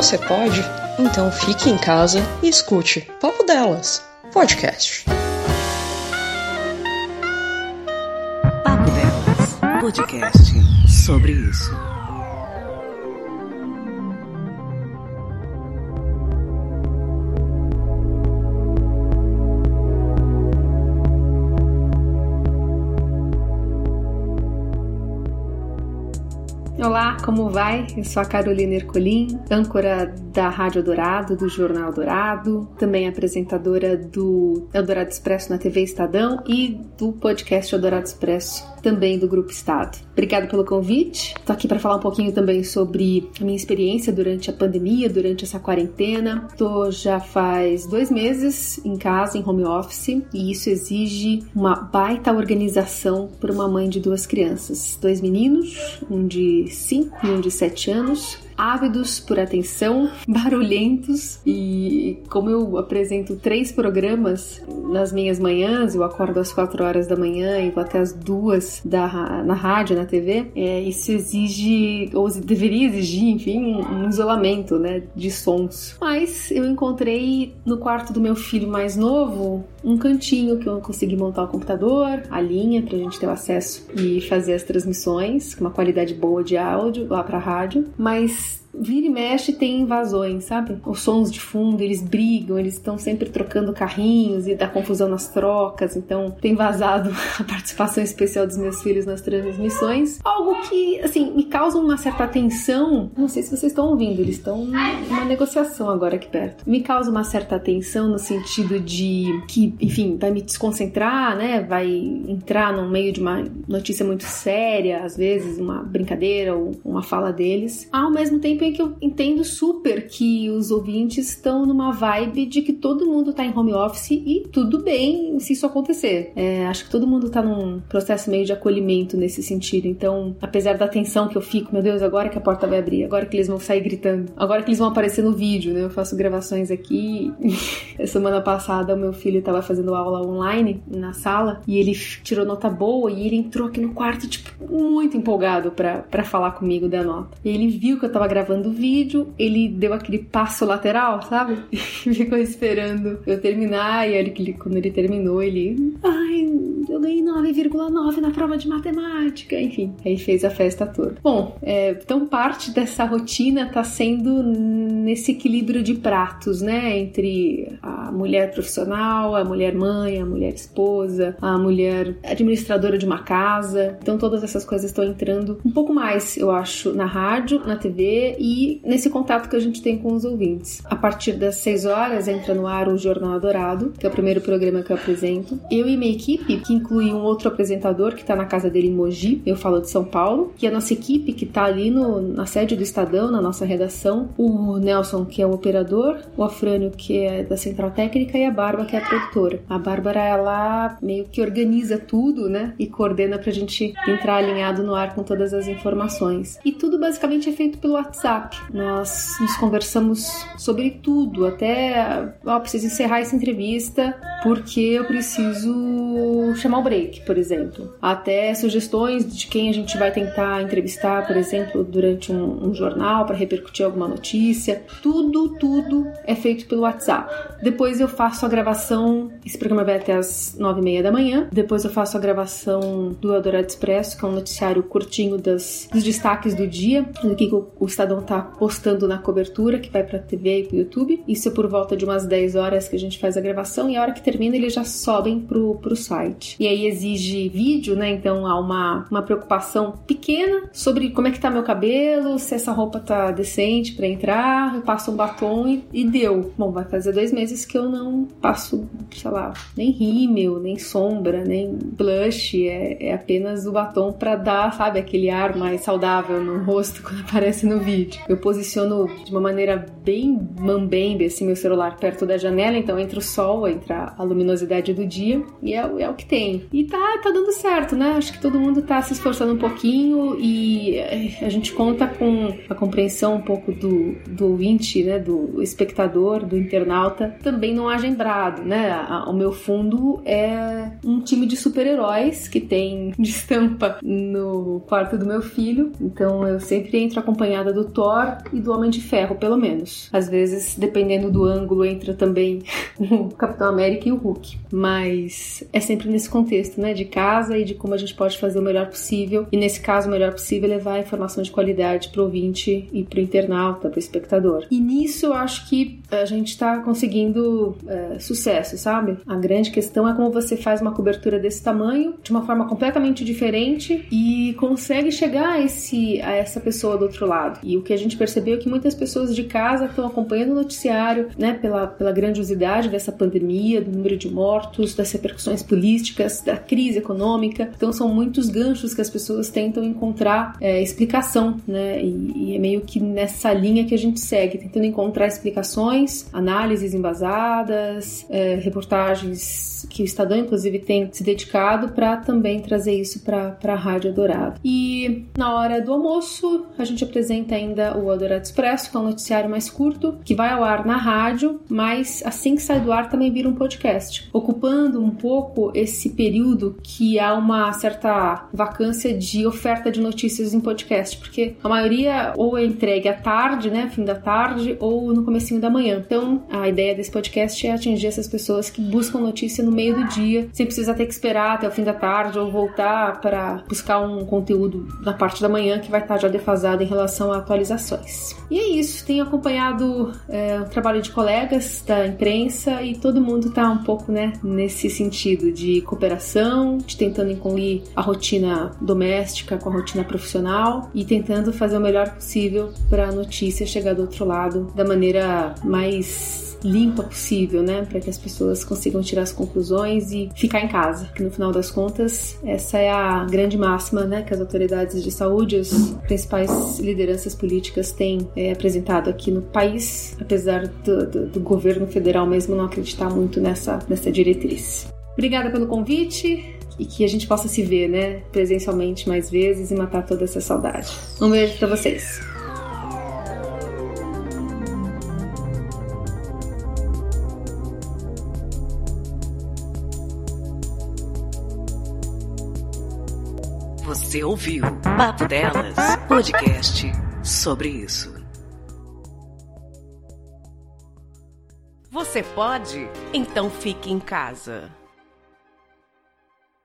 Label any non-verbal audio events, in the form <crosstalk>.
Você pode? Então fique em casa e escute Papo Delas, podcast. Papo Delas, podcast sobre isso. Olá, como vai? Eu sou a Carolina Ercolim, âncora da Rádio Dourado, do Jornal Dourado, também apresentadora do Eldorado Expresso na TV Estadão e do podcast Eldorado Expresso, também do Grupo Estado. Obrigada pelo convite. Estou aqui para falar um pouquinho também sobre a minha experiência durante a pandemia, durante essa quarentena. Estou já faz dois meses em casa, em home office, e isso exige uma baita organização para uma mãe de duas crianças, dois meninos, um de 5 e um de 7 anos, ávidos por atenção, <laughs> barulhentos e como eu apresento três programas nas minhas manhãs, eu acordo às quatro horas da manhã e vou até às duas da, na rádio, na TV, é, isso exige, ou deveria exigir, enfim, um, um isolamento, né, de sons. Mas eu encontrei no quarto do meu filho mais novo um cantinho que eu consegui montar o computador, a linha pra gente ter o acesso e fazer as transmissões com uma qualidade boa de áudio lá pra rádio, mas です。Vira e mexe tem invasões, sabe? Os sons de fundo, eles brigam, eles estão sempre trocando carrinhos e dá confusão nas trocas, então tem vazado <laughs> a participação especial dos meus filhos nas transmissões. Algo que, assim, me causa uma certa tensão. Não sei se vocês estão ouvindo, eles estão numa negociação agora aqui perto. Me causa uma certa tensão no sentido de que, enfim, vai me desconcentrar, né? Vai entrar no meio de uma notícia muito séria, às vezes uma brincadeira ou uma fala deles. Ao mesmo tempo em que eu entendo super que os ouvintes estão numa vibe de que todo mundo tá em home office e tudo bem se isso acontecer. É, acho que todo mundo tá num processo meio de acolhimento nesse sentido. Então, apesar da tensão que eu fico, meu Deus, agora que a porta vai abrir, agora que eles vão sair gritando, agora que eles vão aparecer no vídeo, né? Eu faço gravações aqui. <laughs> Semana passada, o meu filho tava fazendo aula online na sala e ele tirou nota boa e ele entrou aqui no quarto, tipo, muito empolgado para falar comigo da nota. E ele viu que eu tava gravando gravando o vídeo, ele deu aquele passo lateral, sabe? <laughs> Ficou esperando eu terminar, e ele, quando ele terminou, ele. Ai, eu ganhei 9,9 na prova de matemática, enfim. Aí fez a festa toda. Bom, é, então parte dessa rotina tá sendo nesse equilíbrio de pratos, né? Entre a mulher profissional, a mulher mãe, a mulher esposa, a mulher administradora de uma casa. Então todas essas coisas estão entrando um pouco mais, eu acho, na rádio, na TV e nesse contato que a gente tem com os ouvintes. A partir das 6 horas entra no ar o Jornal Dourado, que é o primeiro programa que eu apresento. Eu e minha equipe, que inclui um outro apresentador que está na casa dele em Mogi, eu falo de São Paulo, é a nossa equipe que está ali no, na sede do Estadão, na nossa redação, o Nelson, que é o operador, o Afrânio, que é da Central Técnica, e a Bárbara, que é a produtora. A Bárbara, ela meio que organiza tudo, né? E coordena pra gente entrar alinhado no ar com todas as informações. E tudo basicamente é feito pelo WhatsApp WhatsApp. Nós nos conversamos sobre tudo, até ó, preciso encerrar essa entrevista porque eu preciso chamar o break, por exemplo. Até sugestões de quem a gente vai tentar entrevistar, por exemplo, durante um, um jornal para repercutir alguma notícia. Tudo, tudo é feito pelo WhatsApp. Depois eu faço a gravação, esse programa vai até as nove e meia da manhã. Depois eu faço a gravação do Eldorado Expresso, que é um noticiário curtinho das, dos destaques do dia, do que o, o Estadão tá postando na cobertura, que vai pra TV e pro YouTube. Isso é por volta de umas 10 horas que a gente faz a gravação e a hora que termina eles já sobem pro, pro site. E aí exige vídeo, né? Então há uma, uma preocupação pequena sobre como é que tá meu cabelo, se essa roupa tá decente para entrar, eu passo um batom e, e, deu. Bom, vai fazer dois meses que eu não passo, sei lá, nem rímel, nem sombra, nem blush, é, é apenas o batom para dar, sabe, aquele ar mais saudável no rosto <laughs> quando aparece no vídeo. Eu posiciono de uma maneira bem mambembe, assim, meu celular perto da janela, então entra o sol, entra a luminosidade do dia e é, é, o que tem. E tá, tá dando certo, né? Acho que todo mundo tá se esforçando um pouquinho e eh, a gente conta com a compreensão um pouco do, do ouvinte, né? Do espectador, do internauta, também não agembrado, né? O meu fundo é um time de super-heróis que tem de estampa no quarto do meu filho, então eu sempre entro acompanhada do Thor e do Homem de Ferro, pelo menos. Às vezes, dependendo do ângulo, entra também <laughs> o Capitão América e o Hulk. Mas é sempre nesse contexto, né? De casa e de como a gente pode fazer o melhor possível. E nesse caso, o melhor possível é levar informação de qualidade pro ouvinte e pro internauta, pro espectador. E nisso eu acho que a gente tá conseguindo é, sucesso, sabe? A grande questão é como você faz uma cobertura desse tamanho, de uma forma completamente diferente e consegue chegar a, esse, a essa pessoa do outro lado. E o que a gente percebeu é que muitas pessoas de casa estão acompanhando o noticiário, né? Pela, pela grandiosidade dessa pandemia, do número de mortos, das repercussões políticas, da crise econômica. Então são muitos ganchos que as pessoas tentam encontrar é, explicação, né? E, e, é meio que nessa linha que a gente segue, tentando encontrar explicações, análises embasadas, é, reportagens que o Estadão, inclusive, tem se dedicado para também trazer isso para a Rádio Dourado. E na hora do almoço, a gente apresenta ainda o Eldorado Expresso, que é um noticiário mais curto, que vai ao ar na rádio, mas assim que sai do ar também vira um podcast, ocupando um pouco esse período que há uma certa vacância de oferta de notícias em podcast, porque a maioria ou é entregue à tarde, né, fim da tarde, ou no comecinho da manhã. Então, a ideia desse podcast é atingir essas pessoas que buscam notícia no meio do dia, sem precisar ter que esperar até o fim da tarde ou voltar para buscar um conteúdo na parte da manhã que vai estar já defasado em relação a atualizações. E é isso, tenho acompanhado é, o trabalho de colegas da imprensa e todo mundo está um pouco né, nesse sentido de cooperação, de tentando incluir a rotina doméstica com a rotina profissional e tentando fazer o melhor possível para a notícia chegar do outro lado da maneira mais limpa possível, né, para que as pessoas consigam tirar as conclusões e ficar em casa. Que no final das contas, essa é a grande máxima, né, que as autoridades de saúde, as principais lideranças políticas têm é, apresentado aqui no país, apesar do, do, do governo federal mesmo não acreditar muito nessa, diretriz. Obrigada pelo convite e que a gente possa se ver, né, presencialmente mais vezes e matar toda essa saudade. Um beijo para vocês. Você ouviu Papo Delas, podcast sobre isso. Você pode? Então fique em casa.